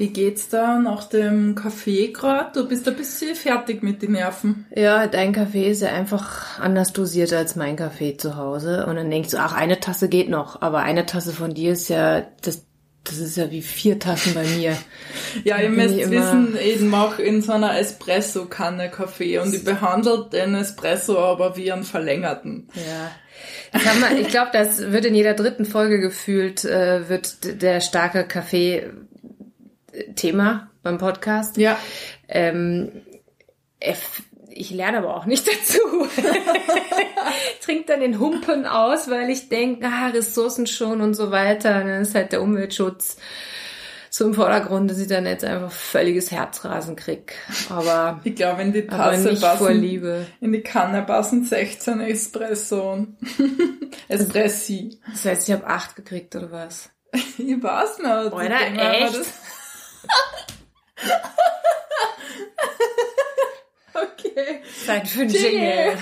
Wie geht's da nach dem Kaffee grad? Du bist ein bisschen fertig mit den Nerven. Ja, dein Kaffee ist ja einfach anders dosiert als mein Kaffee zu Hause. Und dann denkst du, ach, eine Tasse geht noch. Aber eine Tasse von dir ist ja, das, das ist ja wie vier Tassen bei mir. Ja, ihr müsst wissen, ich mache in so einer Espresso-Kanne Kaffee und ich behandle den Espresso aber wie einen verlängerten. Ja. Wir, ich glaube, das wird in jeder dritten Folge gefühlt, äh, wird der starke Kaffee Thema beim Podcast. Ja. Ähm, ich lerne aber auch nicht dazu. ich trinke dann den Humpen aus, weil ich denke, ah, Ressourcen schon und so weiter. Und dann ist halt der Umweltschutz so im Vordergrund, dass ich dann jetzt einfach völliges Herzrasen krieg. Aber, Ich glaube, in die Tasse nicht vor passen, Liebe. in die Kanne passen 16 Espresso Espressi. Das heißt, ich habe acht gekriegt oder was? Ich weiß nicht. Mal, echt? Okay. Zeit für einen Jingle.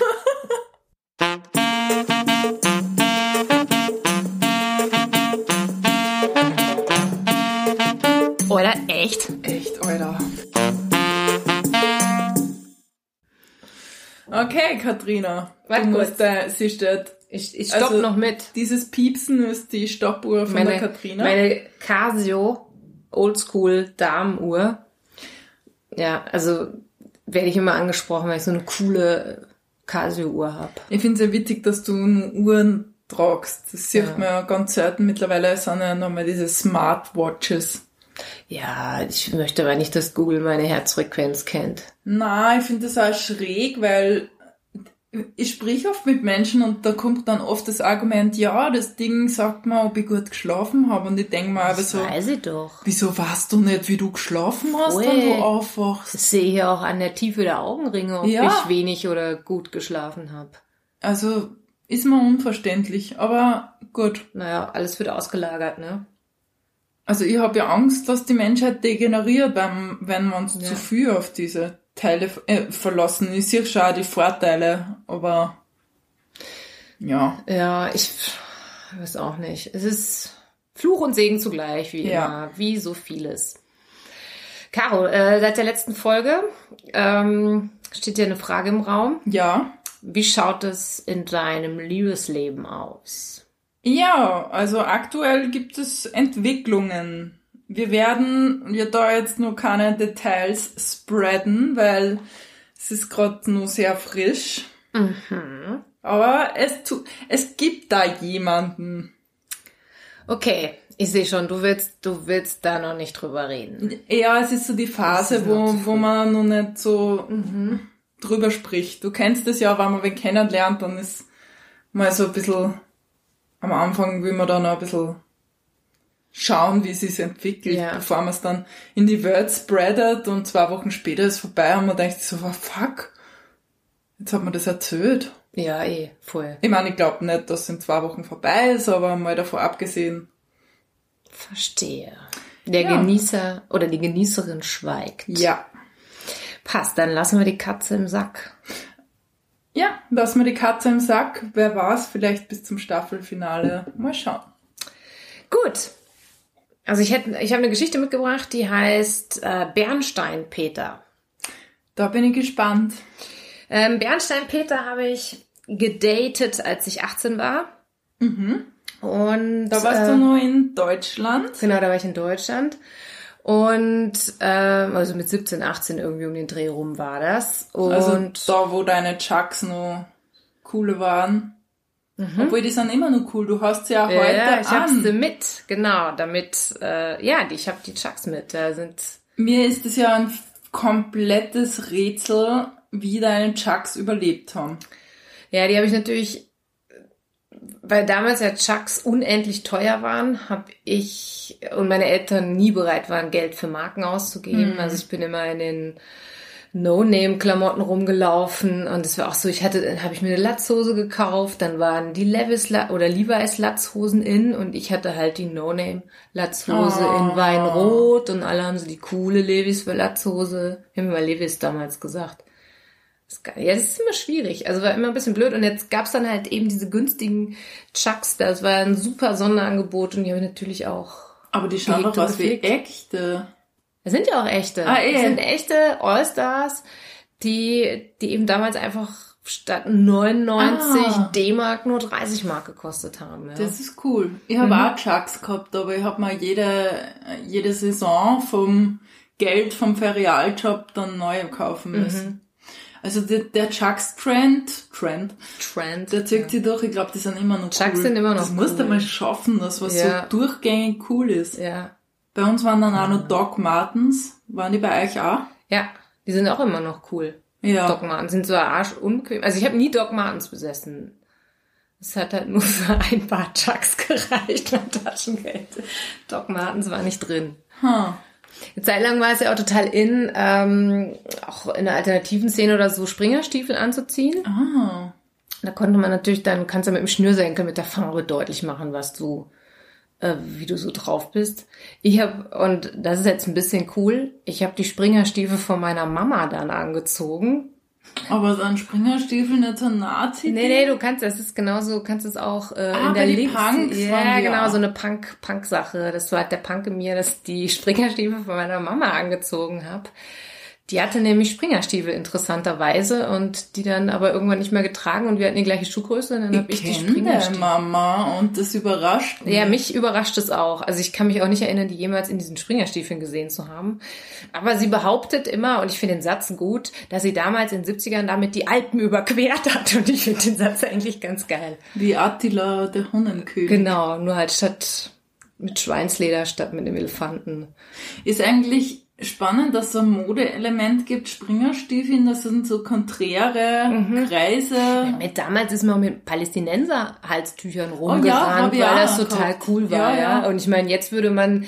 Oder echt? Echt, Alter. Okay, Katrina. Warte du kurz. musst, äh, sie steht, Ich, ich stopp Also, noch mit. dieses Piepsen ist die Stoppuhr von der Katrina. meine Casio Oldschool Damenuhr. Ja, also werde ich immer angesprochen, weil ich so eine coole Casio-Uhr habe. Ich finde es ja witzig, dass du Uhren tragst. Das sieht Ja. man ja ganz selten. Mittlerweile sind ja nochmal diese Smartwatches. Ja, ich möchte aber nicht, dass Google meine Herzfrequenz kennt. Na, ich finde das auch schräg, weil ich sprich oft mit Menschen und da kommt dann oft das Argument, ja, das Ding sagt mir, ob ich gut geschlafen habe. Und ich denke mir aber so, weiß ich doch. wieso weißt du nicht, wie du geschlafen hast, Ui. wenn du aufwachst? Das sehe ich ja auch an der Tiefe der Augenringe, ob Ja. ich wenig oder gut geschlafen habe. Also ist mir unverständlich, aber gut. Naja, alles wird ausgelagert, ne? Also ich habe ja Angst, dass die Menschheit degeneriert, wenn, wenn uns Ja. zu viel auf diese Teile äh, verlassen. Ich sehe schon auch die Vorteile, aber ja. Ja, ich weiß auch nicht. Es ist Fluch und Segen zugleich, wie Ja. immer, wie so vieles. Caro, äh, seit der letzten Folge ähm, steht dir eine Frage im Raum. Ja. Wie schaut es in deinem Liebesleben aus? Ja, also aktuell gibt es Entwicklungen. Wir werden ja da jetzt nur keine Details spreaden, weil es ist gerade nur sehr frisch. Mhm. Aber es, tu, es gibt da jemanden. Okay, ich sehe schon, du willst, du willst da noch nicht drüber reden. Ja, es ist so die Phase, wo, wo man noch nicht so drüber spricht. Du kennst das ja, wenn man wen kennenlernt, dann ist mal so ein bisschen, am Anfang will man da noch ein bisschen schauen, wie es sich entwickelt, Ja. bevor man es dann in die Welt spreadet und zwei Wochen später ist vorbei und man denkt so, oh, fuck, jetzt hat man das erzählt. Ja, eh, voll. Ich meine, ich glaube nicht, dass es in zwei Wochen vorbei ist, aber mal davor abgesehen, Verstehe. Der Ja. Genießer oder die Genießerin schweigt. ja. Passt, dann lassen wir die Katze im Sack. Ja, lassen wir die Katze im Sack. Wer war's? Vielleicht bis zum Staffelfinale. Mal schauen. Gut. Also ich hätte, ich habe eine Geschichte mitgebracht, die heißt äh, Bernstein Peter. Da bin ich gespannt. Ähm, Bernstein Peter habe ich gedatet, als ich 18 war. Und Da warst äh, du nur in Deutschland. Genau, da war ich in Deutschland. Und ähm, also mit 17, 18 irgendwie um den Dreh rum war das. Und Also da, wo deine Chucks noch coole waren. Obwohl, die sind immer noch cool. Du hast sie ja heute Mhm. ja, ich an. hab sie mit, genau, damit, äh, ja, die, ich habe die Chucks mit. Da sind Mir ist es ja ein komplettes Rätsel, wie deine Chucks überlebt haben. Ja, die habe ich natürlich, weil damals ja Chucks unendlich teuer waren, habe ich und meine Eltern nie bereit waren, Geld für Marken auszugeben. Also ich bin immer in den No-Name-Klamotten rumgelaufen und es war auch so, ich hatte, dann habe ich mir eine Latzhose gekauft, dann waren die Levis oder Levi's Latzhosen in und ich hatte halt die No-Name-Latzhose Oh. in Weinrot und alle haben so die coole Levis für Latzhose. Wir haben immer Levis damals gesagt. Ja, das ist immer schwierig. Also war immer ein bisschen blöd. Und jetzt gab's dann halt eben diese günstigen Chucks. Das war ein super Sonderangebot und die habe ich natürlich auch. Aber die schauen doch aus wie echte. Das sind ja auch echte. Ah, eh. Das sind echte Allstars, die, die eben damals einfach statt 99 Ah. D-Mark nur 30 Mark gekostet haben. Ja. Das ist cool. Ich habe Mhm. auch Chucks gehabt, aber ich habe mir jede, jede Saison vom Geld vom Ferialjob dann neue kaufen Mhm. müssen. Also der, der Chucks-Trend, Trend, Trend. der zieht sich durch. Ich glaube, die sind immer noch Chucks cool. sind immer noch Das musst du cool. mal schaffen, dass was Ja. so durchgängig cool ist. Ja. Bei uns waren dann auch noch Doc Martens. Waren die bei euch auch? Ja, die sind auch immer noch cool. Ja. Doc Martens sind so arsch unbequem. Also ich habe nie Doc Martens besessen. Es hat halt nur für ein paar Chucks gereicht, mein Taschengeld. Doc Martens war nicht drin. Huh. Eine Zeit lang war es ja auch total in, ähm, auch in der alternativen Szene oder so Springerstiefel anzuziehen. Ah. Da konnte man natürlich dann, kannst du mit dem Schnürsenkel mit der Farbe deutlich machen, was du, äh, wie du so drauf bist. Ich habe, und das ist jetzt ein bisschen cool, ich habe die Springerstiefel von meiner Mama dann angezogen. Aber so ein Springerstiefel nicht so Nazi? Nee, nee, du kannst, das ist genauso, kannst es auch äh, Ah, in der Links. Punks ja, genau, auch. so eine Punk, Punk-Sache. Das war halt der Punk in mir, dass die Springerstiefel von meiner Mama angezogen habe. Die hatte nämlich Springerstiefel interessanterweise und die dann aber irgendwann nicht mehr getragen und wir hatten die gleiche Schuhgröße und dann habe ich die Springerstiefel. Mama und das überrascht mich. Ja, mich überrascht es auch. Also ich kann mich auch nicht erinnern, die jemals in diesen Springerstiefeln gesehen zu haben. Aber sie behauptet immer, und ich finde den Satz gut, dass sie damals in den 70ern damit die Alpen überquert hat. Und ich finde den Satz eigentlich ganz geil. Wie Attila, der Hunnenkönig. Genau, nur halt statt mit Schweinsleder statt mit einem Elefanten. Ist eigentlich spannend, dass es so ein Modeelement gibt, Springerstiefeln, das sind so konträre Mhm. Kreise. Mit damals ist man mit Palästinenser-Halstüchern ja, rumgerannt, hab ich weil das total gehabt. cool war, Ja, ja. ja. Und ich meine, jetzt würde man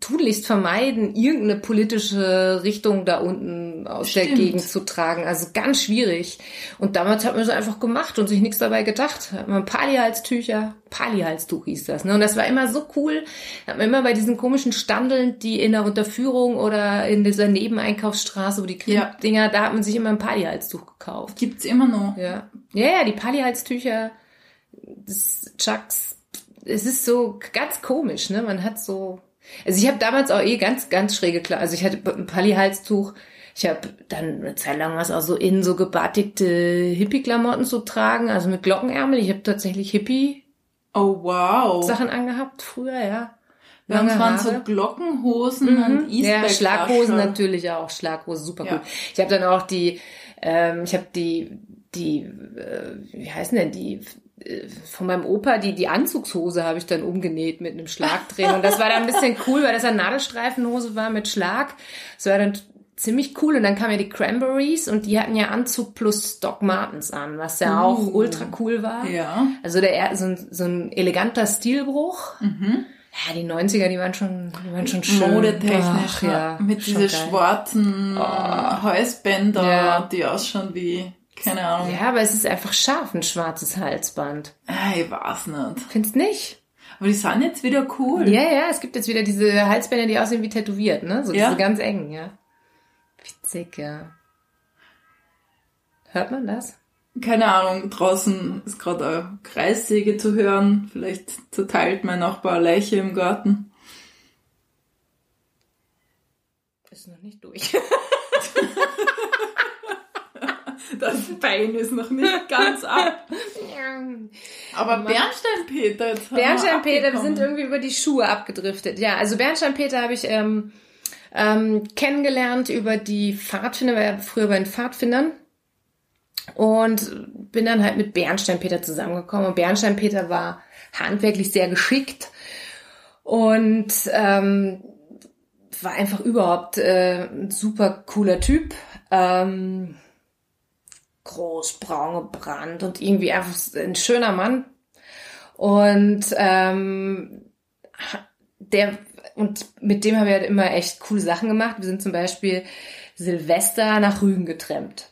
tunlichst vermeiden, irgendeine politische Richtung da unten aus der Stimmt. Gegend zu tragen. Also ganz schwierig. Und damals hat man so einfach gemacht und sich nichts dabei gedacht. Hat man Pali-Halstücher, Pali-Halstuch hieß das. Ne? Und das war immer so cool. Hat man immer bei diesen komischen Standeln, die in der Unterführung oder in dieser Nebeneinkaufsstraße, wo die Ja. Dinger, da hat man sich immer ein Pali-Halstuch gekauft. Gibt's immer noch. Ja. Ja, ja, die Pali-Halstücher, das Chucks, es ist so ganz komisch, ne? Man hat so. Also ich habe damals auch eh ganz, ganz schräge Klar. Also ich hatte ein Pali-Halstuch. Ich habe dann eine Zeit lang was auch so in so gebatikte Hippie-Klamotten zu tragen, also mit Glockenärmel. Ich habe tatsächlich Hippie-Sachen Oh wow. angehabt früher, ja. Uns Lange waren so. Glockenhosen und Ja, Eastback Schlaghosen natürlich auch. Schlaghosen, super Ja. cool. Ich habe dann auch die, ähm, ich habe die, die, äh, wie heißen denn die, von meinem Opa, die, die Anzugshose habe ich dann umgenäht mit einem Schlagdrehen. Und das war dann ein bisschen cool, weil das eine Nadelstreifenhose war mit Schlag. Das war dann ziemlich cool. Und dann kamen ja die Cranberries und die hatten ja Anzug plus Doc Martens an, was ja auch Uh. ultra cool war. Ja. Also der, so ein, so ein eleganter Stilbruch. Ja, die 90er, die waren schon, die waren schon schön. Modetechnisch, Ach, ja. mit schon diese geil. Oh. schwarzen Halsbänder, Ja. die ausschauen wie, keine Ahnung. Ja, aber es ist einfach scharf, ein schwarzes Halsband. Ah, ich weiß nicht. Findest nicht? Aber die sind jetzt wieder cool. Ja, ja, es gibt jetzt wieder diese Halsbänder, die aussehen wie tätowiert, ne? So Ja. diese ganz engen, ja. Witzig, ja. Hört man das? Keine Ahnung, draußen ist gerade eine Kreissäge zu hören. Vielleicht zerteilt mein Nachbar eine Leiche im Garten. Ist noch nicht durch. Das Bein ist noch nicht ganz ab. Aber Bernsteinpeter, Bernsteinpeter, wir sind irgendwie über die Schuhe abgedriftet. Ja, also Bernsteinpeter habe ich ähm, ähm, kennengelernt über die Pfadfinder, war früher bei den Pfadfindern. Und bin dann halt mit Bernsteinpeter zusammengekommen. Und Bernsteinpeter war handwerklich sehr geschickt und ähm, war einfach überhaupt äh, ein super cooler Typ. Ähm, groß, braun gebrannt und irgendwie einfach ein schöner Mann. Und ähm, der und mit dem haben wir halt immer echt coole Sachen gemacht. Wir sind zum Beispiel Silvester nach Rügen getrennt.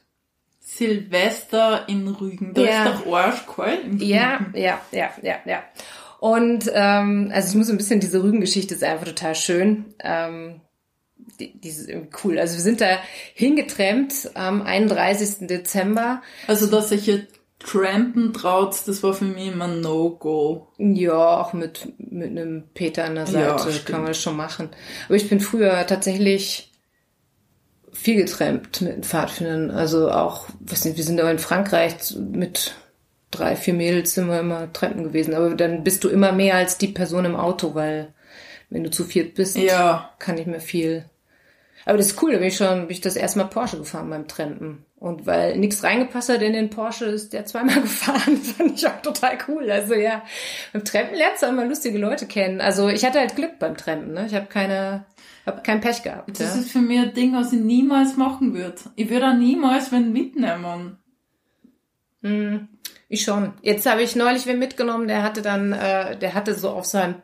Silvester in Rügen. Da Ja. ist doch arschkalt. Ja, ja, ja, ja, ja. Und ähm, also ich muss ein bisschen diese Rügen-Geschichte ist einfach total schön. Ähm, die, die ist irgendwie cool. Also wir sind da hingetrennt am 31. Dezember. Also, dass sich jetzt Trampen traut, das war für mich immer ein No-Go. Ja, auch mit, mit einem Peter an der Seite Ja, kann man das schon machen. Aber ich bin früher tatsächlich viel getrampt mit den Pfadfindern. Also auch, weiß nicht, wir sind aber in Frankreich mit drei, vier Mädels sind wir immer trampen gewesen. Aber dann bist du immer mehr als die Person im Auto, weil wenn du zu viert bist, Ja. kann nicht mehr viel. Aber das ist cool, da bin ich schon, bin ich das erste Mal Porsche gefahren beim Trampen. Und weil nichts reingepasst hat in den Porsche, ist der zweimal gefahren. Fand ich auch total cool. Also ja, beim Trampen lernst du auch mal lustige Leute kennen. Also ich hatte halt Glück beim Trampen, ne? Ich habe keine, hab kein Pech gehabt. Das ja. ist für mich ein Ding, was ich niemals machen würde. Ich würde auch niemals wenn mitnehmen. Hm, ich schon. Jetzt habe ich neulich wen mitgenommen, der hatte dann, äh, der hatte so auf seinem,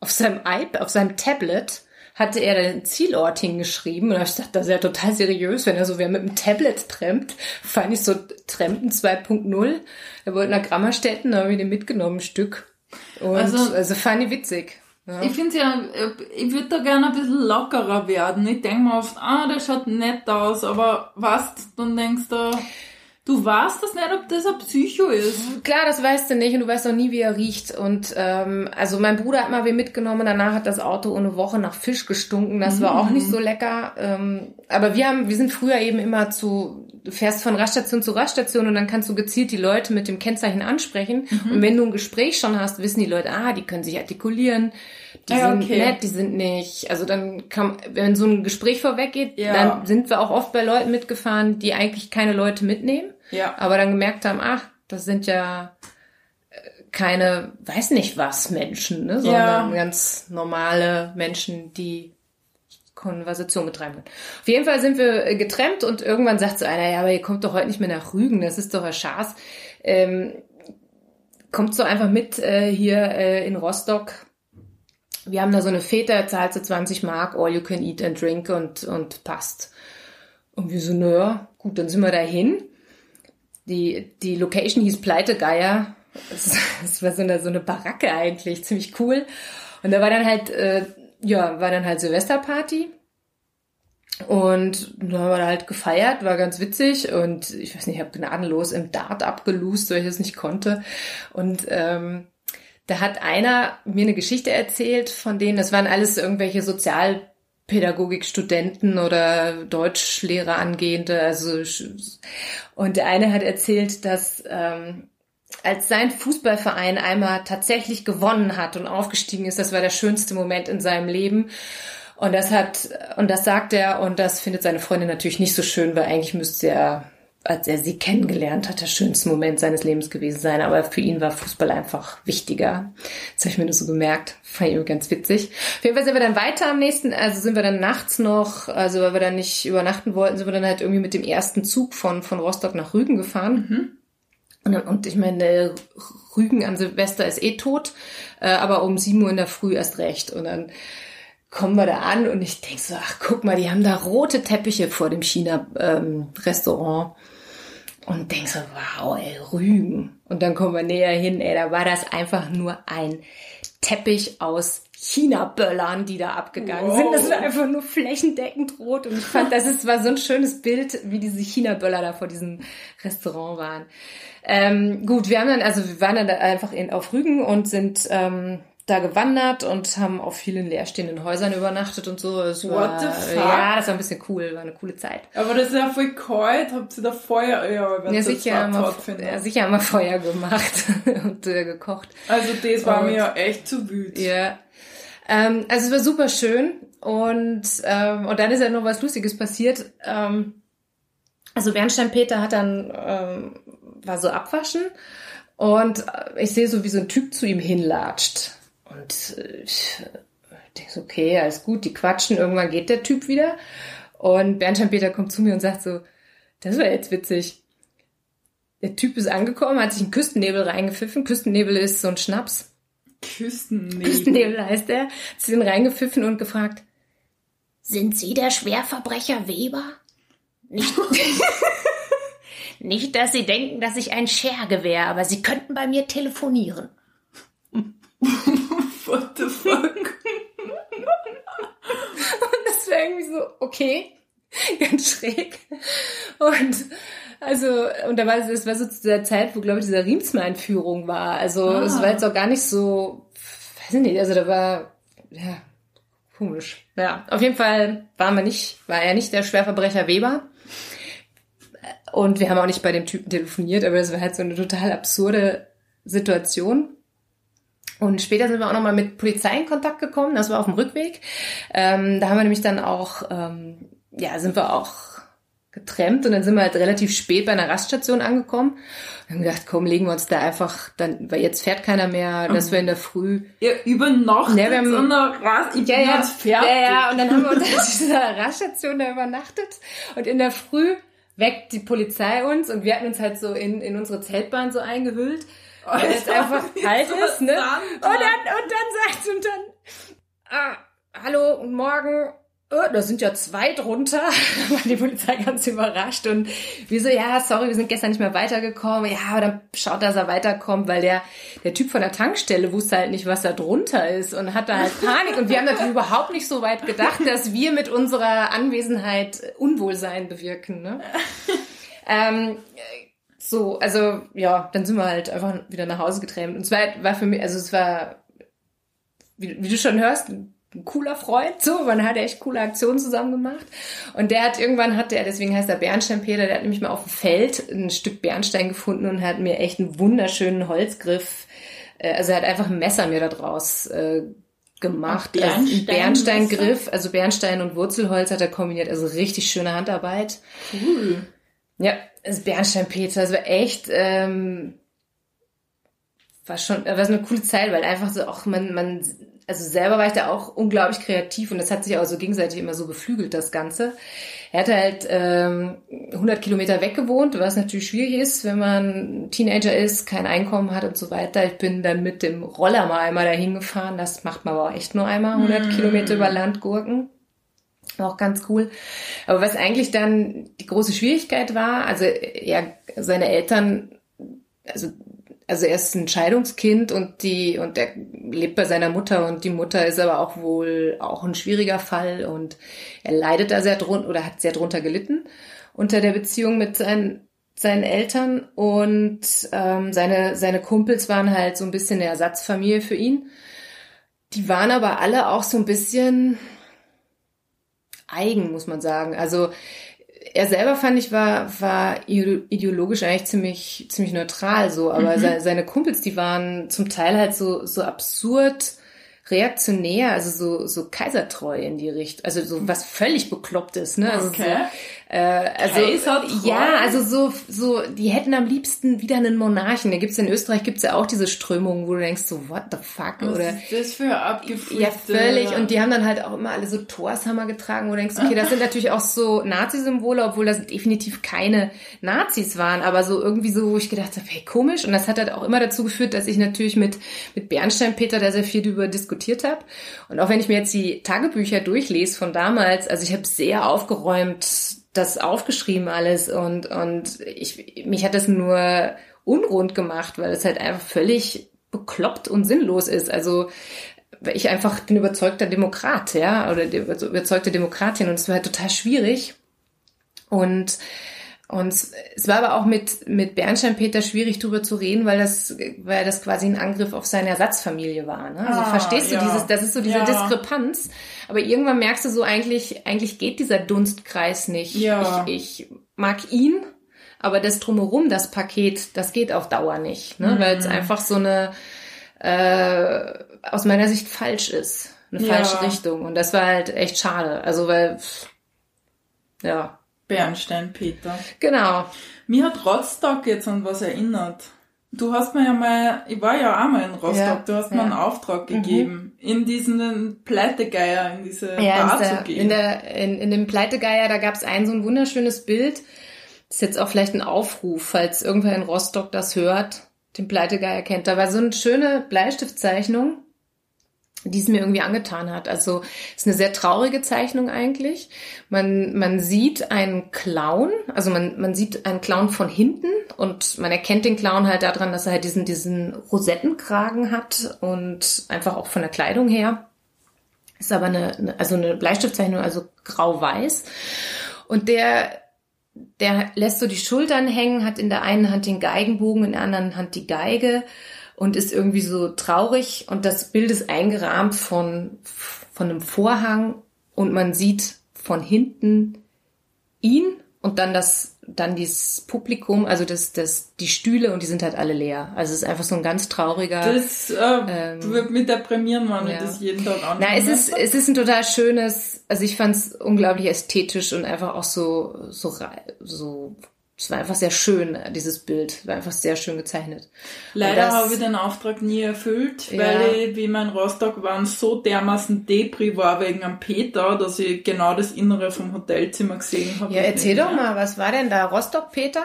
auf seinem iPad, auf seinem Tablet, hatte er den Zielort hingeschrieben. Und ich dachte, das ist ja total seriös, wenn er so wer mit dem Tablet trampt. Fand ich so Trampen 2.0. Er wollte nach Grammerstetten, da habe ich den mitgenommen, ein Stück. Und also, Also- fand ich witzig. Ja. Ich finde ja, ich würde da gerne ein bisschen lockerer werden. Ich denke mir oft, ah, der schaut nett aus, aber was, dann denkst du, du weißt das nicht, ob das ein Psycho ist. Klar, das weißt du nicht und du weißt auch nie, wie er riecht. Und ähm, also mein Bruder hat mal wen mitgenommen, danach hat das Auto eine Woche nach Fisch gestunken. Das war auch nicht so lecker. Ähm, aber wir haben, wir sind früher eben immer zu, du fährst von Raststation zu Raststation und dann kannst du gezielt die Leute mit dem Kennzeichen ansprechen. Und wenn du ein Gespräch schon hast, wissen die Leute, ah, die können sich artikulieren, die Ja, sind okay. nett, die sind nicht. Also dann kann, wenn so ein Gespräch vorweggeht, Ja. dann sind wir auch oft bei Leuten mitgefahren, die eigentlich keine Leute mitnehmen Ja. aber dann gemerkt haben, ach, das sind ja äh, keine, weiß nicht was Menschen, ne, sondern Ja. ganz normale Menschen, die Konversation betreiben können. Auf jeden Fall sind wir äh, getrennt und irgendwann sagt so einer, ja, aber ihr kommt doch heute nicht mehr nach Rügen, das ist doch ein Schaß. Ähm, kommt so einfach mit äh, hier äh, in Rostock. Wir haben da so eine Fete, zahlt sie 20 Mark, all you can eat and drink und, und passt. Und wir so, naja, gut, dann sind wir dahin. Die, die Location hieß Pleitegeier. Das, das war so eine, so eine Baracke eigentlich, ziemlich cool. Und da war dann halt, äh, ja, war dann halt Silvesterparty. Und da haben wir halt gefeiert, war ganz witzig. Und ich weiß nicht, ich habe gnadenlos im Dart abgelust, weil ich es nicht konnte. Und ähm, da hat einer mir eine Geschichte erzählt von denen, das waren alles irgendwelche Sozialpädagogikstudenten oder Deutschlehrer angehende, also und der eine hat erzählt, dass ähm, als sein Fußballverein einmal tatsächlich gewonnen hat und aufgestiegen ist, das war der schönste Moment in seinem Leben. Und das hat, und das sagt er, und das findet seine Freundin natürlich nicht so schön, weil eigentlich müsste er, als er sie kennengelernt hat, der schönste Moment seines Lebens gewesen sein. Aber für ihn war Fußball einfach wichtiger. Das habe ich mir nur so gemerkt. Fand ich irgendwie ganz witzig. Auf jeden Fall sind wir dann weiter am nächsten, also sind wir dann nachts noch, also weil wir dann nicht übernachten wollten, sind wir dann halt irgendwie mit dem ersten Zug von, von Rostock nach Rügen gefahren. Und, dann- und ich meine, Rügen an Silvester ist eh tot, äh, aber um 7 Uhr in der Früh erst recht. Und dann kommen wir da an und ich denk so, ach guck mal, die haben da rote Teppiche vor dem China-Restaurant. Und denk so, wow, ey, Rügen. Und dann kommen wir näher hin, ey, da war das einfach nur ein Teppich aus China-Böllern, die da abgegangen Wow. sind. Das war einfach nur flächendeckend rot. Und ich fand, das ist, war so ein schönes Bild, wie diese China-Böller da vor diesem Restaurant waren. Ähm, gut, wir haben dann, also wir waren dann da einfach in, auf Rügen und sind ähm, da gewandert und haben auf vielen leerstehenden Häusern übernachtet und so. Es war, What the fuck? Ja, das war ein bisschen cool, war eine coole Zeit. Aber das ist ja voll kalt. Habt ihr da Feuer? Ja, Ja, sicher, haben wir, ja, sicher haben wir Feuer gemacht und äh, gekocht. Also das war Und- mir ja echt zu wütend. Ja. Ähm, also es war super schön und, ähm, und dann ist ja noch was Lustiges passiert. Ähm, also Bernstein Peter hat dann, ähm, war so abwaschen und äh, ich sehe so, wie so ein Typ zu ihm hinlatscht. Und äh, ich denke so, okay, alles gut, die quatschen, irgendwann geht der Typ wieder. Und Bernstein Peter kommt zu mir und sagt so, das war jetzt witzig. Der Typ ist angekommen, hat sich einen Küstennebel reingepfiffen. Küstennebel ist so ein Schnaps. Küstennebel. Küstennebel heißt er, hat sie den reingepfiffen und gefragt, sind Sie der Schwerverbrecher Weber? Nicht, nicht, dass Sie denken, dass ich ein Schergewehr, aber Sie könnten bei mir telefonieren. What the fuck? Das war irgendwie so, okay. ganz schräg. Und also, und da war es, war so zu der Zeit, wo, glaube ich, dieser Riemsma-Entführung war. Also, ah. es war jetzt auch gar nicht so, weiß ich nicht, also da war, ja, komisch. Ja, auf jeden Fall war man nicht, war er nicht der Schwerverbrecher Weber. Und wir haben auch nicht bei dem Typen telefoniert, aber das war halt so eine total absurde Situation. Und später sind wir auch nochmal mit Polizei in Kontakt gekommen, das war auf dem Rückweg. Ähm, da haben wir nämlich dann auch, ähm, ja, sind wir auch getrennt. Und dann sind wir halt relativ spät bei einer Raststation angekommen. Und haben gedacht, komm, legen wir uns da einfach, dann, weil jetzt fährt keiner mehr, dass wir in der Früh. Ihr übernachtet ja, wir haben, in der Rast, ich ja, ja. Ja, ja, und dann haben wir uns in dieser Raststation da übernachtet. Und in der Früh weckt die Polizei uns. Und wir hatten uns halt so in, in unsere Zeltbahn so eingehüllt, weil es einfach kalt ist, ne? Und dann, und dann sagt und dann, ah, hallo, und morgen, oh, da sind ja zwei drunter. Da war die Polizei ganz überrascht und wir so, ja, sorry, wir sind gestern nicht mehr weitergekommen. Ja, aber dann schaut, dass er weiterkommt, weil der, der Typ von der Tankstelle wusste halt nicht, was da drunter ist und hatte halt Panik. Und wir haben natürlich überhaupt nicht so weit gedacht, dass wir mit unserer Anwesenheit Unwohlsein bewirken. Ne? ähm, so, also ja, dann sind wir halt einfach wieder nach Hause getrennt. Und es war, war für mich, also es war, wie, wie du schon hörst, ein cooler Freund, so, man hat echt coole Aktionen zusammen gemacht. Und der hat irgendwann hatte er, deswegen heißt er Bernsteinpeter, der hat nämlich mal auf dem Feld ein Stück Bernstein gefunden und hat mir echt einen wunderschönen Holzgriff, äh, also er hat einfach ein Messer mir da draus äh, gemacht. Bernstein also ein Bernsteingriff, also Bernstein und Wurzelholz hat er kombiniert, also richtig schöne Handarbeit. Cool. Ja, das Bernsteinpeter, das war echt, ähm, war schon, war so eine coole Zeit, weil einfach so auch man, man also selber war ich da auch unglaublich kreativ und das hat sich auch so gegenseitig immer so beflügelt, das Ganze. Er hatte halt ähm, 100 Kilometer weg gewohnt, was natürlich schwierig ist, wenn man Teenager ist, kein Einkommen hat und so weiter. Ich bin dann mit dem Roller mal einmal dahin gefahren, das macht man aber auch echt nur einmal, 100 mm. Kilometer über Auch ganz cool. Aber was eigentlich dann die große Schwierigkeit war, also ja, seine Eltern, also also er ist ein Scheidungskind und die und er lebt bei seiner Mutter und die Mutter ist aber auch wohl auch ein schwieriger Fall und er leidet da sehr drunter oder hat sehr drunter gelitten unter der Beziehung mit seinen seinen Eltern und ähm, seine seine Kumpels waren halt so ein bisschen eine Ersatzfamilie für ihn. Die waren aber alle auch so ein bisschen eigen, muss man sagen. Also er selber fand ich war war ideologisch eigentlich ziemlich ziemlich neutral so, aber mhm. seine, seine Kumpels, die waren zum Teil halt so so absurd reaktionär, also so so kaisertreu in die Richtung, also so was völlig beklopptes, ne? Also okay. so, äh, also ja, also so so die hätten am liebsten wieder einen Monarchen. Da gibt's in Österreich gibt's ja auch diese Strömungen, wo du denkst so what the fuck Was oder ist das für abgefrühte... ja völlig. Und die haben dann halt auch immer alle so Torshammer getragen, wo du denkst okay, das sind natürlich auch so Nazi-Symbole, obwohl das definitiv keine Nazis waren, aber so irgendwie so, wo ich gedacht habe, hey komisch. Und das hat halt auch immer dazu geführt, dass ich natürlich mit mit Bernstein Peter da sehr viel darüber diskutiert habe und auch wenn ich mir jetzt die Tagebücher durchlese von damals, also ich habe sehr aufgeräumt das aufgeschrieben alles und, und ich, mich hat das nur unrund gemacht, weil es halt einfach völlig bekloppt und sinnlos ist. Also ich einfach bin überzeugter Demokrat, ja, oder überzeugte Demokratin und es war halt total schwierig. Und und es war aber auch mit, mit Bernstein-Peter schwierig drüber zu reden, weil das, weil das quasi ein Angriff auf seine Ersatzfamilie war. Ne? Also Ah, verstehst du ja. dieses, das ist so diese Ja. Diskrepanz. Aber irgendwann merkst du so eigentlich, eigentlich geht dieser Dunstkreis nicht. Ja. Ich, ich mag ihn, aber das drumherum, das Paket, das geht auf Dauer nicht, ne? Mhm. weil es einfach so eine, äh, aus meiner Sicht falsch ist. Eine falsche Richtung. Und das war halt echt schade. Also weil, ja, Bernstein, Peter. genau. Mir hat Rostock jetzt an was erinnert. Du hast mir ja mal, ich war ja auch mal in Rostock, Ja, du hast mir ja. Mhm. einen Auftrag gegeben, in diesen Pleitegeier, in diese Ja, Bar in, zu der, gehen. in, der, in, in dem Pleitegeier, da gab es ein so ein wunderschönes Bild. Das ist jetzt auch vielleicht ein Aufruf, falls irgendwer in Rostock das hört, den Pleitegeier kennt. Da war so eine schöne Bleistiftzeichnung, die es mir irgendwie angetan hat. Also ist eine sehr traurige Zeichnung eigentlich. Man, man sieht einen Clown, also man, man sieht einen Clown von hinten und man erkennt den Clown halt daran, dass er halt diesen, diesen Rosettenkragen hat und einfach auch von der Kleidung her. Ist aber eine, eine also eine Bleistiftzeichnung, also grau-weiß. Und der, der lässt so die Schultern hängen, hat in der einen Hand den Geigenbogen, in der anderen Hand die Geige und ist irgendwie so traurig. Und das Bild ist eingerahmt von, von einem Vorhang und man sieht von hinten ihn und dann das, dann dieses Publikum, also das, das, die Stühle und die sind halt alle leer. Also es ist einfach so ein ganz trauriger. Das äh, ähm, wird mich deprimieren, wenn ja. das jeden Tag anschaue. Na, es ist, es ist ein total schönes, also ich fand es unglaublich ästhetisch und einfach auch so, so, so es war einfach sehr schön, dieses Bild. War einfach sehr schön gezeichnet. Leider habe ich den Auftrag nie erfüllt, ja. weil ich, wie mein Rostock waren, so dermaßen Depri war wegen am Peter, dass ich genau das Innere vom Hotelzimmer gesehen habe. Ja, erzähl doch mal, was war denn da? Rostock Peter?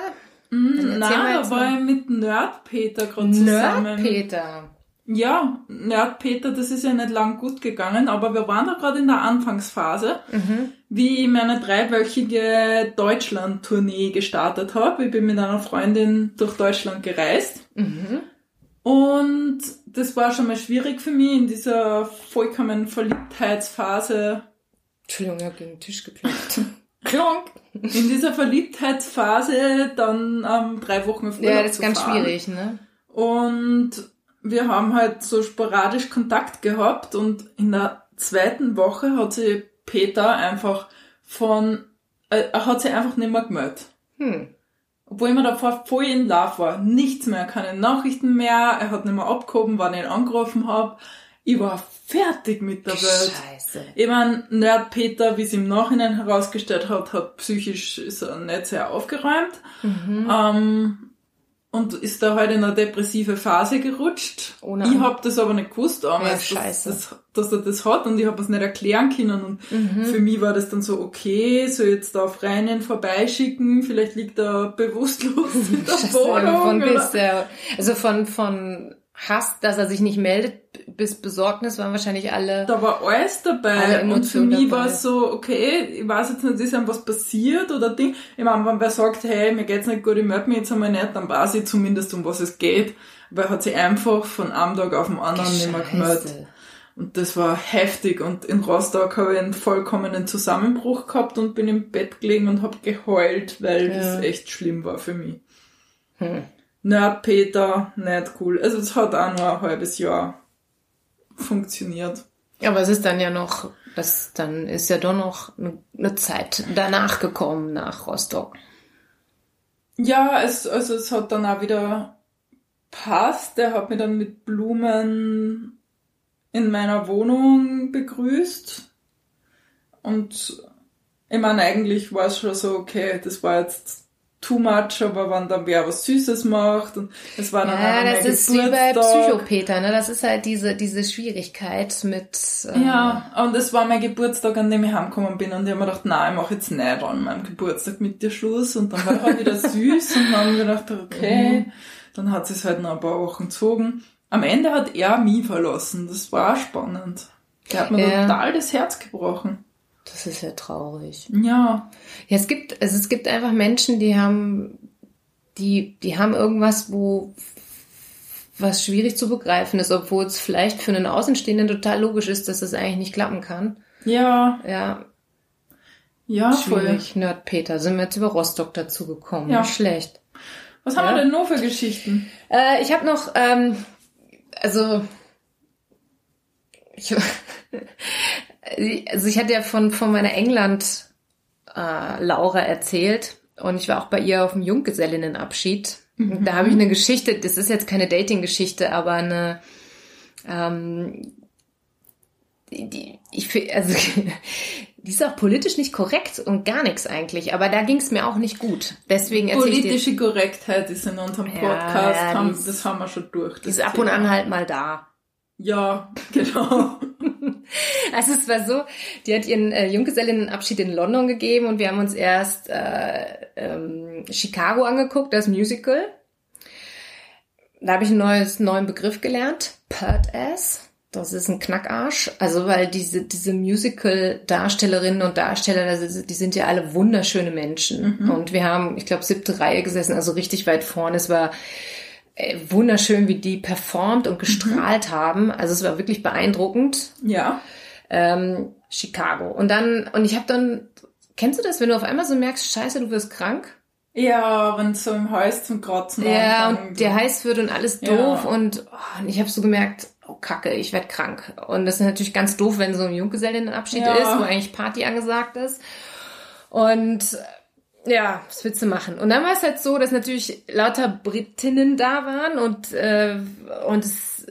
Mm, nein, da war ich mit Nerd Peter gerade zusammen. Nerd Peter. Ja, Nerd Peter, das ist ja nicht lang gut gegangen, aber wir waren da gerade in der Anfangsphase, mhm. Wie ich meine dreiwöchige Deutschland-Tournee gestartet habe. Ich bin mit einer Freundin durch Deutschland gereist. Mhm. Und das war schon mal schwierig für mich in dieser vollkommen Verliebtheitsphase. Entschuldigung, ich habe gegen den Tisch geplagt. Klonk! In dieser Verliebtheitsphase dann ähm, drei Wochen früher. Ja, das ist ganz fahren. schwierig, ne? Und wir haben halt so sporadisch Kontakt gehabt und in der zweiten Woche hat sich Peter einfach von, äh, er hat sich einfach nicht mehr gemeldet. Hm. Obwohl ich mir davor voll in Love war. Nichts mehr, keine Nachrichten mehr, er hat nicht mehr abgehoben, wann ich ihn angerufen habe. Ich war fertig mit der Welt. Scheiße. Ich mein, Nerd Peter, wie es im Nachhinein herausgestellt hat, hat psychisch ist er nicht sehr aufgeräumt. Mhm. Ähm, und ist da halt in eine depressive Phase gerutscht. Oh ich hab das aber nicht gewusst damals, ja, dass, dass, dass, er das hat und ich habe es nicht erklären können. Und mhm. für mich war das dann so, okay, so jetzt auf Reinen vorbeischicken, vielleicht liegt er bewusstlos in der Wohnung. Von bis, ja. Also von, von Hass, dass er sich nicht meldet, bis Besorgnis waren wahrscheinlich alle. Da war alles dabei. Und für mich war es so, okay, ich weiß jetzt nicht, ist einem was passiert oder Ding. Ich meine, wenn wer sagt, hey, mir geht's nicht gut, ich melde mich jetzt einmal nicht, dann weiß ich zumindest, um was es geht. Weil er hat sich einfach von einem Tag auf den anderen nicht mehr gemeldet. Und das war heftig. Und in Rostock habe ich einen vollkommenen Zusammenbruch gehabt und bin im Bett gelegen und habe geheult, weil ja. das echt schlimm war für mich. Hm. Nerd Peter, nicht cool. Also es hat auch nur ein halbes Jahr funktioniert. Aber es ist dann ja noch, das, dann ist ja doch noch eine Zeit danach gekommen, nach Rostock. Ja, es, also es hat dann auch wieder passt. Er hat mich dann mit Blumen in meiner Wohnung begrüßt. Und ich meine, eigentlich war es schon so, okay, das war jetzt too much, aber wenn dann wer was Süßes macht und es war dann ja, das ist Geburtstag. wie bei Psychopeter, ne? Das ist halt diese diese Schwierigkeit mit. Ähm ja, und es war mein Geburtstag, an dem ich heimgekommen bin und ich habe mir gedacht, nein, ich mache jetzt nicht an meinem Geburtstag mit dir Schluss und dann war er halt wieder süß und dann haben wir gedacht, okay, mhm. dann hat es halt noch ein paar Wochen gezogen. Am Ende hat er mich verlassen, das war spannend. Der hat mir ja. total das Herz gebrochen. Das ist ja traurig. Ja. Ja, es gibt, also es gibt einfach Menschen, die haben, die, die haben irgendwas, wo, was schwierig zu begreifen ist, obwohl es vielleicht für einen Außenstehenden total logisch ist, dass das eigentlich nicht klappen kann. Ja. Ja. Ja, schwierig. Voll. Nerd Peter, sind wir jetzt über Rostock dazu gekommen. Ja. schlecht. Was haben ja. wir denn noch für Geschichten? Äh, ich habe noch, ähm, also ich, also ich hatte ja von, von meiner England äh, Laura erzählt und ich war auch bei ihr auf dem Junggesellinnenabschied. Mhm. Da habe ich eine Geschichte, das ist jetzt keine Dating-Geschichte, aber eine ähm, die, ich also die ist auch politisch nicht korrekt und gar nichts eigentlich, aber da ging es mir auch nicht gut. Deswegen politische Korrektheit ist in unserem Podcast, ja, haben, ist, das haben wir schon durch. Die ist ab und an halt mal da. Ja, genau. also es war so, die hat ihren äh, Junggesellinnenabschied in London gegeben und wir haben uns erst äh, ähm, Chicago angeguckt, das Musical. Da habe ich einen neues, neuen Begriff gelernt, Pert Ass. Das ist ein Knackarsch. Also weil diese, diese Musical-Darstellerinnen und Darsteller, die sind ja alle wunderschöne Menschen. Mhm. Und wir haben, ich glaube, siebte Reihe gesessen, also richtig weit vorne. Es war wunderschön, wie die performt und gestrahlt mhm. haben. Also es war wirklich beeindruckend. Ja. Ähm, Chicago. Und dann, und ich habe dann kennst du das, wenn du auf einmal so merkst, scheiße, du wirst krank? Ja, wenn so im Hals zum Kratzen Ja, und der heiß wird und alles Ja. doof und, oh, und ich habe so gemerkt, oh Kacke, ich werd krank. Und das ist natürlich ganz doof, wenn so ein Junggesellenabschied Ja. ist, wo eigentlich Party angesagt ist. Und äh, ja, was willst du machen? Und dann war es halt so, dass natürlich lauter Britinnen da waren und äh, und es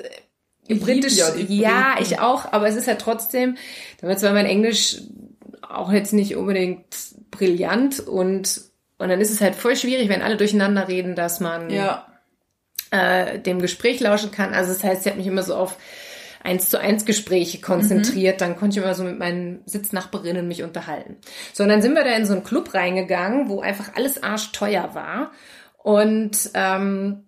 Ich britisch, ja ja, ich auch, aber es ist halt trotzdem, da war zwar mein Englisch auch jetzt nicht unbedingt brillant und und dann ist es halt voll schwierig, wenn alle durcheinander reden, dass man Ja, äh, dem Gespräch lauschen kann. Also das heißt, sie hat mich immer so auf eins zu eins Gespräche konzentriert. Dann konnte ich immer so mit meinen Sitznachbarinnen mich unterhalten. So, und dann sind wir da in so einen Club reingegangen, wo einfach alles arschteuer war. Und ähm,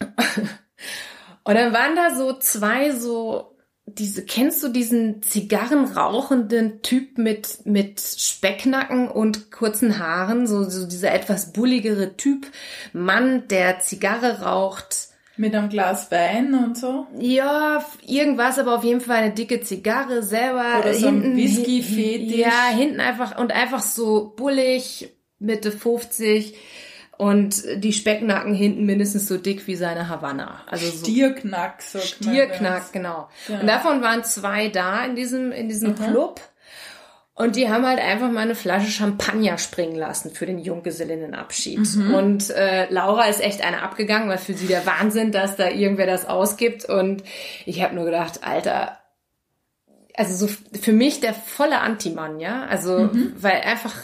und dann waren da so zwei so diese kennst du diesen zigarrenrauchenden Typ mit mit Specknacken und kurzen Haaren, so so dieser etwas bulligere Typ Mann, der Zigarre raucht. Mit einem Glas Wein und so. Ja, irgendwas, aber auf jeden Fall eine dicke Zigarre selber. Oder so ein hinten, Whisky-Fetisch. Ja, hinten einfach und einfach so bullig, Mitte 50 und die Specknacken hinten mindestens so dick wie seine Havanna. Also so Stierknack, man. Stierknack, genau. Ja. Und davon waren zwei da in diesem, in diesem Club. Und die haben halt einfach mal eine Flasche Champagner springen lassen für den Junggesellinnenabschied. Und äh, Laura ist echt eine abgegangen, weil für sie der Wahnsinn, dass da irgendwer das ausgibt. Und ich habe nur gedacht, Alter, also so für mich der volle Anti-Mann, ja. Also, weil einfach,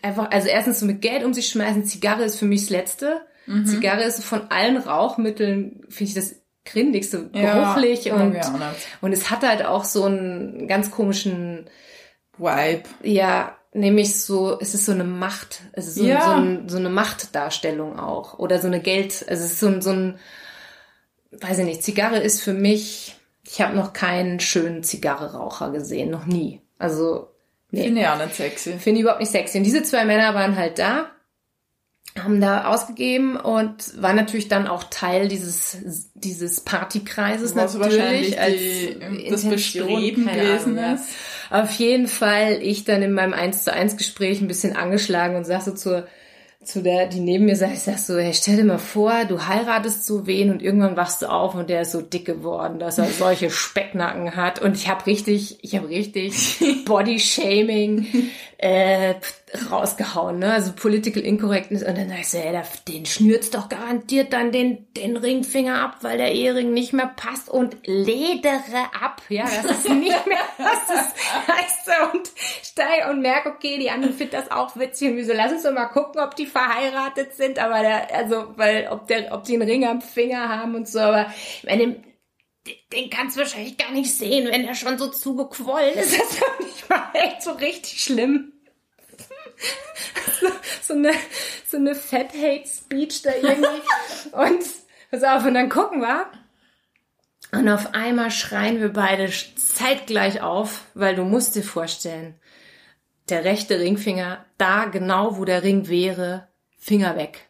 einfach, also erstens so mit Geld um sich schmeißen, Zigarre ist für mich das Letzte. Zigarre ist von allen Rauchmitteln, finde ich das grindigste, Ja, geruchlich mag und, und es hat halt auch so einen ganz komischen, Vibe. ja, nämlich so, es ist so eine Macht, es ist so, Ja. so, ein, so eine Machtdarstellung auch oder so eine Geld, also es ist so, ein- so ein, weiß ich nicht, Zigarre ist für mich, ich habe noch keinen schönen Zigarreraucher gesehen, noch nie. Also, nee. Finde ich auch nicht sexy. Finde ich überhaupt nicht sexy. Und diese zwei Männer waren halt da, haben da ausgegeben und waren natürlich dann auch Teil dieses, dieses Partykreises Was natürlich. wahrscheinlich als die, das Intention, Bestreben gewesen Ahnung, ja. ist. Auf jeden Fall ich dann in meinem 1 zu 1 Gespräch ein bisschen angeschlagen und sag so zur, zu der, die neben mir saß, ich sag so, hey, stell dir mal vor, du heiratest so wen und irgendwann wachst du auf und der ist so dick geworden, dass er solche Specknacken hat und ich habe richtig, ich habe richtig Body-Shaming äh, rausgehauen, ne? Also Political Incorrectness. Und dann sag ich so, ey, den schnürt's doch garantiert dann den, den Ringfinger ab, weil der Ehering nicht mehr passt und ledere ab, ja, das ist nicht mehr, das heißt so und steig und merk, okay, die anderen finden das auch witzig und wieso, lass uns doch mal gucken, ob die verheiratet sind, aber der, also, weil, ob der, ob die einen Ring am Finger haben und so, aber, ich meine, den, kannst du wahrscheinlich gar nicht sehen, wenn der schon so zugequollen ist. Das fand ich mal echt so richtig schlimm. so, eine, so eine Fat-Hate-Speech da irgendwie. und, pass auf, und dann gucken wir. Und auf einmal schreien wir beide zeitgleich auf, weil du musst dir vorstellen, der rechte Ringfinger, da genau wo der Ring wäre, Finger weg.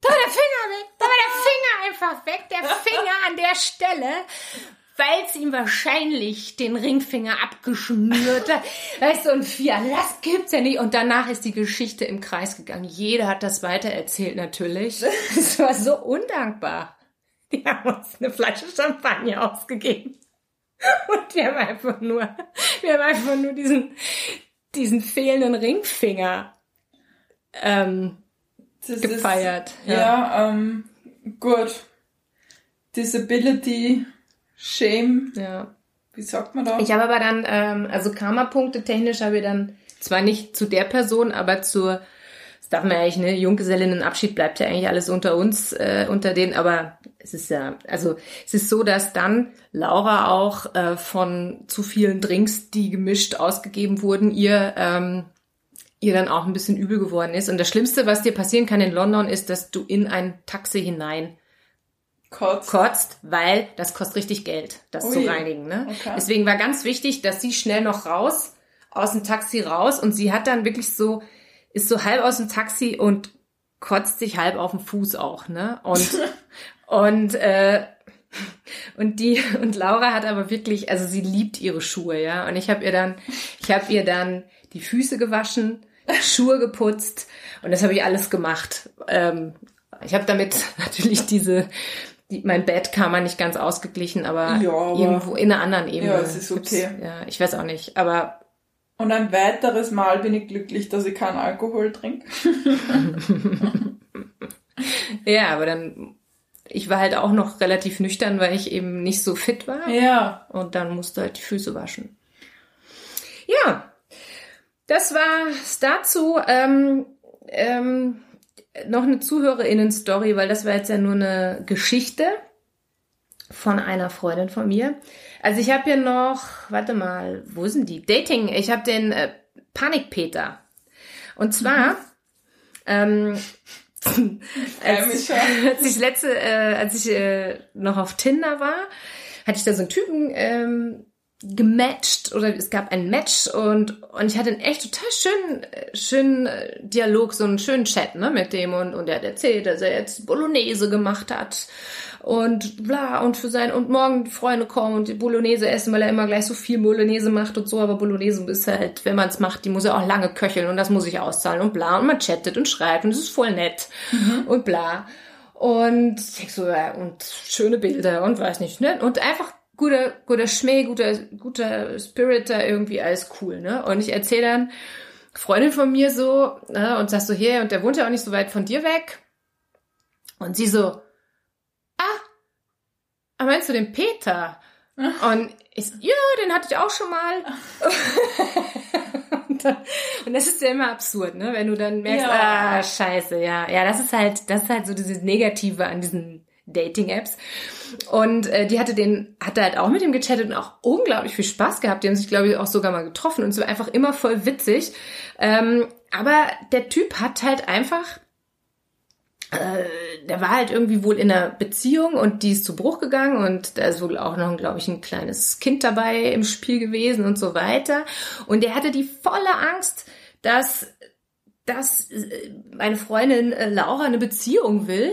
Da der Finger weg, da war der Finger einfach weg, der Finger an der Stelle, weil es ihm wahrscheinlich den Ringfinger abgeschnürt hat. Weißt du, und ja, das gibt's ja nicht. Und danach ist die Geschichte im Kreis gegangen. Jeder hat das weitererzählt natürlich. Es war so undankbar. Die haben uns eine Flasche Champagner ausgegeben. Und wir haben einfach nur, wir haben einfach nur diesen, diesen fehlenden Ringfinger ähm, Das gefeiert. Ist, ja, ähm, gut. Disability, Shame, ja. wie sagt man da? Ich habe aber dann, ähm, also Karma-Punkte technisch habe ich dann zwar nicht zu der Person, aber zur, das darf man ja eigentlich, ne, Junggesellinnenabschied bleibt ja eigentlich alles unter uns, äh, unter denen, aber es ist ja, also es ist so, dass dann Laura auch äh, von zu vielen Drinks, die gemischt ausgegeben wurden, ihr ähm, ihr dann auch ein bisschen übel geworden ist. Und das Schlimmste, was dir passieren kann in London, ist, dass du in ein Taxi hinein Kotz. kotzt, weil das kostet richtig Geld, das Ui. zu reinigen. Ne? Okay. Deswegen war ganz wichtig, dass sie schnell noch raus, aus dem Taxi raus und sie hat dann wirklich so, ist so halb aus dem Taxi und kotzt sich halb auf den Fuß auch, ne? Und, und, äh, und die, und Laura hat aber wirklich, also sie liebt ihre Schuhe, ja. Und ich habe ihr dann, ich habe ihr dann die Füße gewaschen, Schuhe geputzt und das habe ich alles gemacht. Ähm, ich habe damit natürlich diese, die, mein Bett kam man nicht ganz ausgeglichen, aber, Ja, aber- irgendwo in einer anderen Ebene. Ja, es ist okay. Ja, ich weiß auch nicht, aber Und ein weiteres Mal bin ich glücklich, dass ich keinen Alkohol trinke. ja, aber dann, ich war halt auch noch relativ nüchtern, weil ich eben nicht so fit war. Ja. Und dann musste halt die Füße waschen. Ja, das war's dazu. Ähm, ähm, noch eine ZuhörerInnen-Story, weil das war jetzt ja nur eine Geschichte von einer Freundin von mir. Also ich habe hier noch, warte mal, wo sind die? Dating, ich habe den äh, Panikpeter. Und zwar, ähm, Freue mich als, als ich letzte, äh, als ich äh, noch auf Tinder war, hatte ich da so einen Typen ähm, gematcht oder es gab ein Match und und ich hatte einen echt total schönen schönen äh, Dialog, so einen schönen Chat ne mit dem und und er hat erzählt, dass er jetzt Bolognese gemacht hat und bla und für sein und morgen die Freunde kommen und die Bolognese essen, weil er immer gleich so viel Bolognese macht und so, aber Bolognese ist halt, wenn man es macht, die muss ja auch lange köcheln und das muss ich auszahlen und bla und man chattet und schreibt und es ist voll nett und bla. Und ich so, ja, und schöne Bilder und weiß nicht, ne? Und einfach guter, guter Schmäh, guter, guter Spirit da irgendwie, alles cool, ne? Und ich erzähle dann Freundin von mir so, ne, und sag so, hier, und der wohnt ja auch nicht so weit von dir weg. Und sie so, ah, ah, meinst du den Peter? Und ich ja, den hatte ich auch schon mal. und, dann, und das ist ja immer absurd, ne? Wenn du dann merkst, Ja. ah, scheiße, ja. Ja, das ist halt, das ist halt so dieses Negative an diesen Dating-Apps. Und äh, die hatte den, hatte halt auch mit ihm gechattet und auch unglaublich viel Spaß gehabt. Die haben sich, glaube ich, auch sogar mal getroffen und es war einfach immer voll witzig. Ähm, aber der Typ hat halt einfach äh, der war halt irgendwie wohl in einer Beziehung und die ist zu Bruch gegangen und da ist wohl auch noch, glaube ich, ein kleines Kind dabei im Spiel gewesen und so weiter. Und der hatte die volle Angst, dass dass äh, meine Freundin äh, Laura eine Beziehung will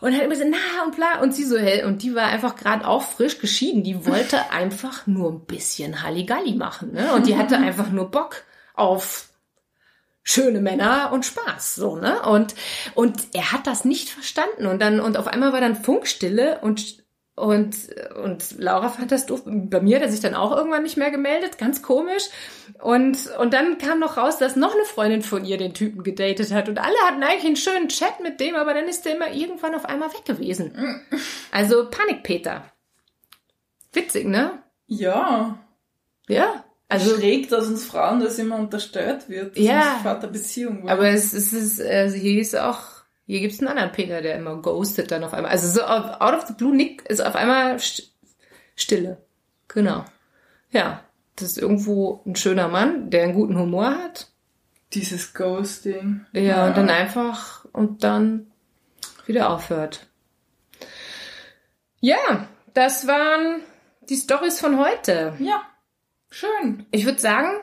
und hat immer so, na und bla und sie so, hey, und die war einfach gerade auch frisch geschieden, die wollte einfach nur ein bisschen Halligalli machen, ne? Und die hatte einfach nur Bock auf schöne Männer und Spaß, so, ne? Und, und er hat das nicht verstanden und dann, und auf einmal war dann Funkstille und, und, und Laura fand das doof. Bei mir hat er sich dann auch irgendwann nicht mehr gemeldet, ganz komisch. Und, und dann kam noch raus, dass noch eine Freundin von ihr den Typen gedatet hat und alle hatten eigentlich einen schönen Chat mit dem, aber dann ist der immer irgendwann auf einmal weg gewesen. Also Panikpeter. Witzig, ne? Ja. Ja. Also, Schräg, dass uns Frauen das immer unterstellt wird, dass Ja. uns Vater Beziehung wollen. Aber es, es ist, also hier ist auch, hier gibt's einen anderen Peter, der immer ghostet dann auf einmal. Also so out of the blue Nick ist auf einmal st- Stille. Genau. Ja, das ist irgendwo ein schöner Mann, der einen guten Humor hat. Dieses Ghosting. Ja, und dann einfach, und dann wieder aufhört. Ja, das waren die Stories von heute. Ja. Schön. Ich würde sagen,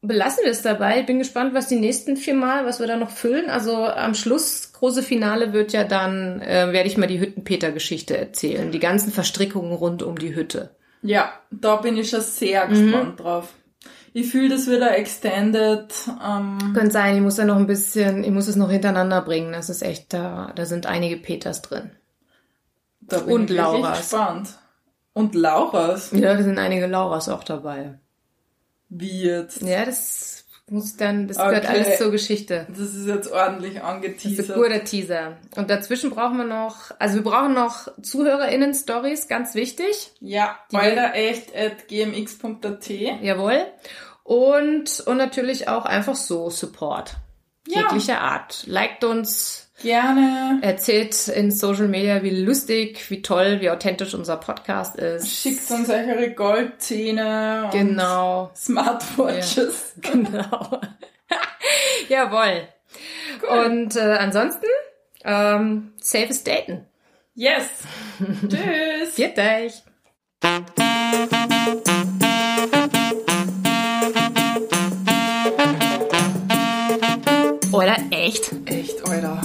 belassen wir es dabei. Ich bin gespannt, was die nächsten vier Mal, was wir da noch füllen. Also am Schluss, große Finale wird ja dann, äh, werde ich mal die Hüttenpeter-Geschichte erzählen. Die ganzen Verstrickungen rund um die Hütte. Ja, da bin ich schon sehr Mhm. gespannt drauf. Ich fühle das wieder extended. Ähm, Könnte sein, ich muss da noch ein bisschen, ich muss es noch hintereinander bringen. Das ist echt, da, da sind einige Peters drin. da bin Und ich Lauras. gespannt. Und Lauras? Ja, da sind einige Lauras auch dabei. Wie jetzt? Ja, das muss dann, das gehört Okay. alles zur Geschichte. Das ist jetzt ordentlich Das ist ein angeteasert. guter Teaser. Und dazwischen brauchen wir noch, also wir brauchen noch ZuhörerInnen-Stories, ganz wichtig. Ja, gmx.at. Jawohl. Und, und natürlich auch einfach so Support. Ja. Jeglicher Art. Liked uns, Gerne. erzählt in Social Media, wie lustig, wie toll, wie authentisch unser Podcast ist. Schickt uns eure Goldzähne und Genau. Smartwatches. Genau. Jawohl. Und äh, ansonsten, ähm, safes Daten. Yes. Tschüss. Geht euch. Alter, echt? Echt, Alter.